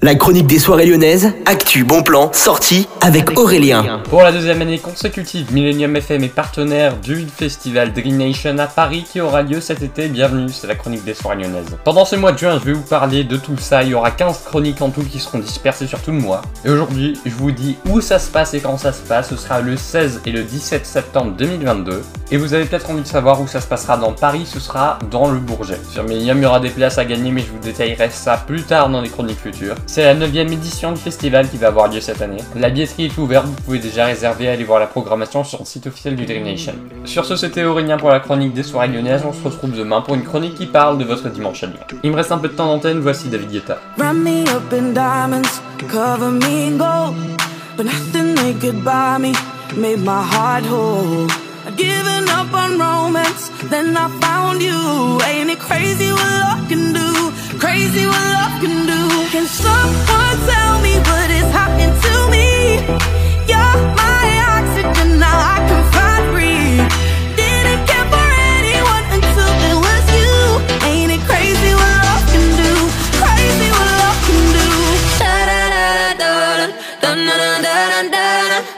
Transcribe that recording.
La chronique des soirées lyonnaises, actu, bon plan, sortie avec Aurélien. Pour la deuxième année consécutive, Millennium FM est partenaire du festival Dream Nation à Paris qui aura lieu cet été. Bienvenue, c'est la chronique des soirées lyonnaises. Pendant ce mois de juin, je vais vous parler de tout ça. Il y aura 15 chroniques en tout qui seront dispersées sur tout le mois. Et aujourd'hui, je vous dis où ça se passe et quand ça se passe. Ce sera le 16 et le 17 septembre 2022. Et vous avez peut-être envie de savoir où ça se passera dans Paris, ce sera dans le Bourget. Sur Millennium, il y aura des places à gagner, mais je vous détaillerai ça plus tard dans les chroniques futures. C'est la 9 édition du festival qui va avoir lieu cette année. La billetterie est ouverte, vous pouvez déjà réserver, aller voir la programmation sur le site officiel du Dream Nation. Sur ce, c'était Aurélien pour la chronique des soirées lyonnaises. On se retrouve demain pour une chronique qui parle de votre dimanche à Lyon. Il me reste un peu de temps d'antenne, voici David Guetta. Giving up on romance, then I found you. Ain't it crazy what love can do? Crazy what love can do. Can someone tell me what is happening to me? You're my oxygen, now I can find breathe. Didn't care for anyone until it was you. Ain't it crazy what love can do? Crazy what love can do. Da da da da da da da da da da da.